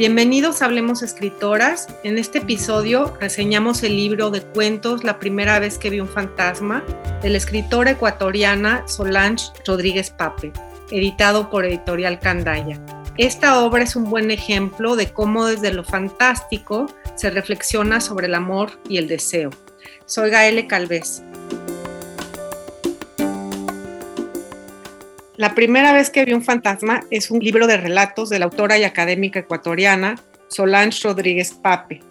Bienvenidos a Hablemos Escritoras. En este episodio reseñamos el libro de cuentos La primera vez que vi un fantasma de la escritora ecuatoriana Solange Rodríguez Pape, editado por Editorial Candaya. Esta obra es un buen ejemplo de cómo desde lo fantástico se reflexiona sobre el amor y el deseo. Soy Gaele Calvez. La primera vez que vi un fantasma es un libro de relatos de la autora y académica ecuatoriana Solange Rodríguez Pape.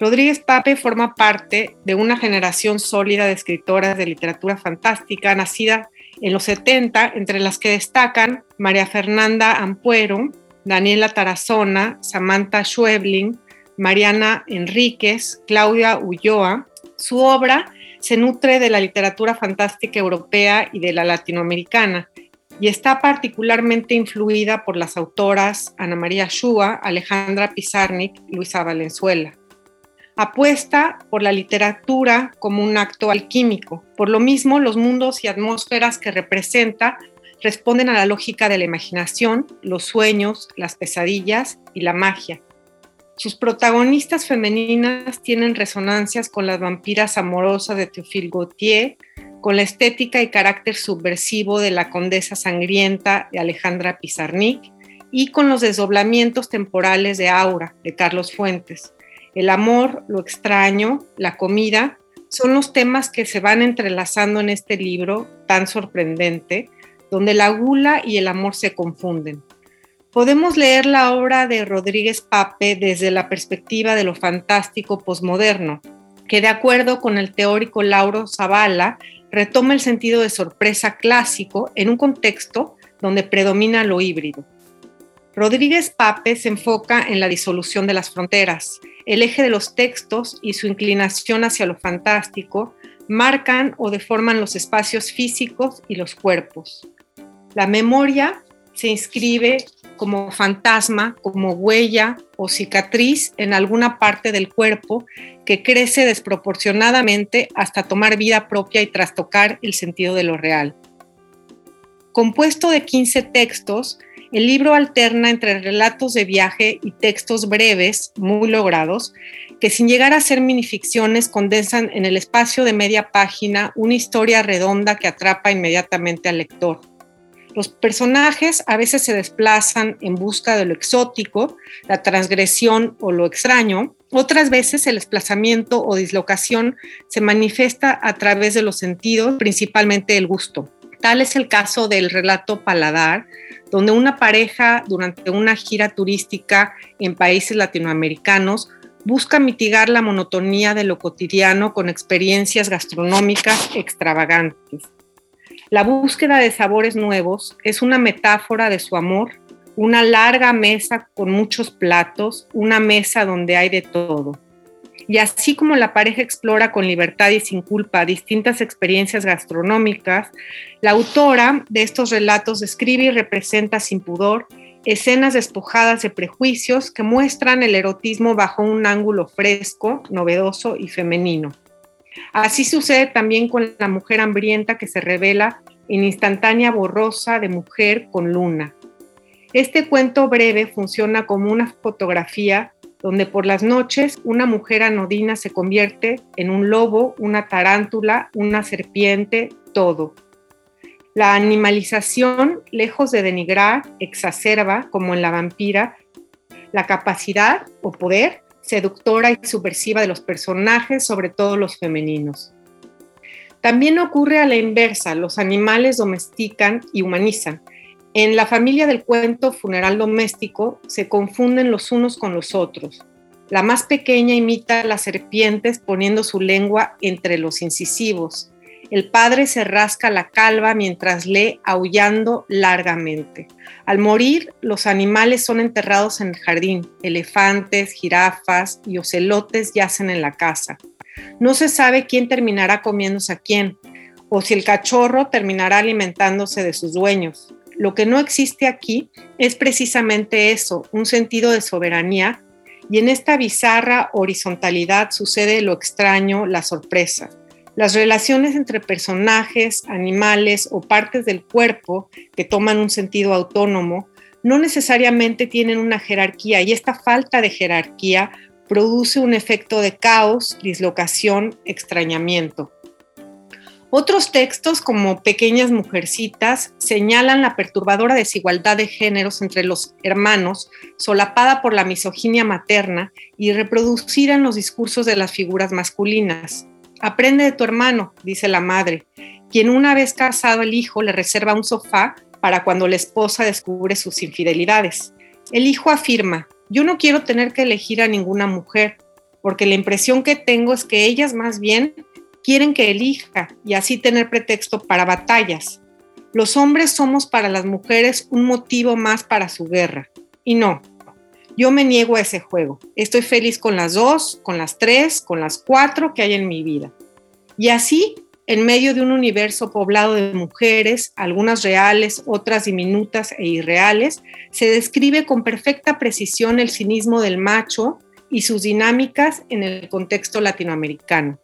Rodríguez Pape forma parte de una generación sólida de escritoras de literatura fantástica nacida en los 70, entre las que destacan María Fernanda Ampuero, Daniela Tarazona, Samantha Schwebling, Mariana Enríquez, Claudia Ulloa. Su obra se nutre de la literatura fantástica europea y de la latinoamericana y está particularmente influida por las autoras Ana María Shua, Alejandra Pizarnik Luisa Valenzuela. Apuesta por la literatura como un acto alquímico. Por lo mismo, los mundos y atmósferas que representa responden a la lógica de la imaginación, los sueños, las pesadillas y la magia. Sus protagonistas femeninas tienen resonancias con las vampiras amorosas de Théophile Gautier, con la estética y carácter subversivo de la condesa sangrienta de Alejandra Pizarnik y con los desdoblamientos temporales de Aura de Carlos Fuentes. El amor, lo extraño, la comida son los temas que se van entrelazando en este libro tan sorprendente, donde la gula y el amor se confunden. Podemos leer la obra de Rodríguez Pape desde la perspectiva de lo fantástico posmoderno, que de acuerdo con el teórico Lauro Zavala, retoma el sentido de sorpresa clásico en un contexto donde predomina lo híbrido. Rodríguez Pape se enfoca en la disolución de las fronteras. El eje de los textos y su inclinación hacia lo fantástico marcan o deforman los espacios físicos y los cuerpos. La memoria se inscribe como fantasma, como huella o cicatriz en alguna parte del cuerpo que crece desproporcionadamente hasta tomar vida propia y trastocar el sentido de lo real. Compuesto de 15 textos, el libro alterna entre relatos de viaje y textos breves, muy logrados, que sin llegar a ser minificciones condensan en el espacio de media página una historia redonda que atrapa inmediatamente al lector. Los personajes a veces se desplazan en busca de lo exótico, la transgresión o lo extraño. Otras veces el desplazamiento o dislocación se manifiesta a través de los sentidos, principalmente el gusto. Tal es el caso del relato Paladar, donde una pareja durante una gira turística en países latinoamericanos busca mitigar la monotonía de lo cotidiano con experiencias gastronómicas extravagantes. La búsqueda de sabores nuevos es una metáfora de su amor, una larga mesa con muchos platos, una mesa donde hay de todo. Y así como la pareja explora con libertad y sin culpa distintas experiencias gastronómicas, la autora de estos relatos describe y representa sin pudor escenas despojadas de prejuicios que muestran el erotismo bajo un ángulo fresco, novedoso y femenino. Así sucede también con la mujer hambrienta que se revela en instantánea borrosa de mujer con luna. Este cuento breve funciona como una fotografía donde por las noches una mujer anodina se convierte en un lobo, una tarántula, una serpiente, todo. La animalización, lejos de denigrar, exacerba, como en la vampira, la capacidad o poder seductora y subversiva de los personajes, sobre todo los femeninos. También ocurre a la inversa, los animales domestican y humanizan. En la familia del cuento funeral doméstico se confunden los unos con los otros. La más pequeña imita a las serpientes poniendo su lengua entre los incisivos. El padre se rasca la calva mientras lee aullando largamente. Al morir, los animales son enterrados en el jardín. Elefantes, jirafas y ocelotes yacen en la casa. No se sabe quién terminará comiéndose a quién, o si el cachorro terminará alimentándose de sus dueños. Lo que no existe aquí es precisamente eso, un sentido de soberanía, y en esta bizarra horizontalidad sucede lo extraño, la sorpresa. Las relaciones entre personajes, animales o partes del cuerpo que toman un sentido autónomo no necesariamente tienen una jerarquía y esta falta de jerarquía produce un efecto de caos, dislocación, extrañamiento. Otros textos, como Pequeñas Mujercitas, señalan la perturbadora desigualdad de géneros entre los hermanos, solapada por la misoginia materna y reproducida en los discursos de las figuras masculinas. Aprende de tu hermano, dice la madre, quien una vez casado el hijo le reserva un sofá para cuando la esposa descubre sus infidelidades. El hijo afirma, yo no quiero tener que elegir a ninguna mujer, porque la impresión que tengo es que ellas más bien quieren que elija y así tener pretexto para batallas. Los hombres somos para las mujeres un motivo más para su guerra. Y no, yo me niego a ese juego. Estoy feliz con las dos, con las tres, con las cuatro que hay en mi vida. Y así, en medio de un universo poblado de mujeres, algunas reales, otras diminutas e irreales, se describe con perfecta precisión el cinismo del macho y sus dinámicas en el contexto latinoamericano.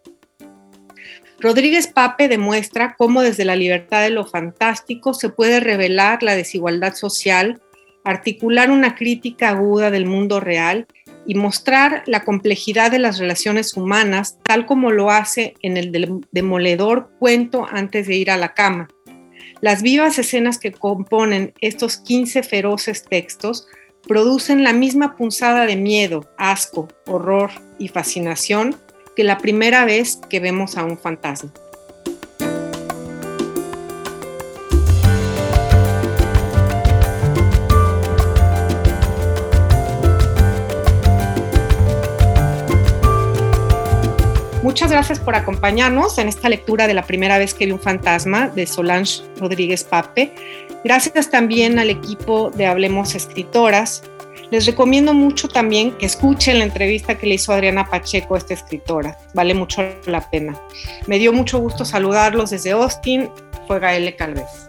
Rodríguez Pape demuestra cómo desde la libertad de lo fantástico se puede revelar la desigualdad social, articular una crítica aguda del mundo real y mostrar la complejidad de las relaciones humanas, tal como lo hace en el demoledor cuento antes de ir a la cama. Las vivas escenas que componen estos 15 feroces textos producen la misma punzada de miedo, asco, horror y fascinación que la primera vez que vemos a un fantasma. Muchas gracias por acompañarnos en esta lectura de la primera vez que vi un fantasma de Solange Rodríguez Pape. Gracias también al equipo de Hablemos Escritoras, les recomiendo mucho también que escuchen la entrevista que le hizo Adriana Pacheco a esta escritora. Vale mucho la pena. Me dio mucho gusto saludarlos desde Austin. Fue Gael Calvez.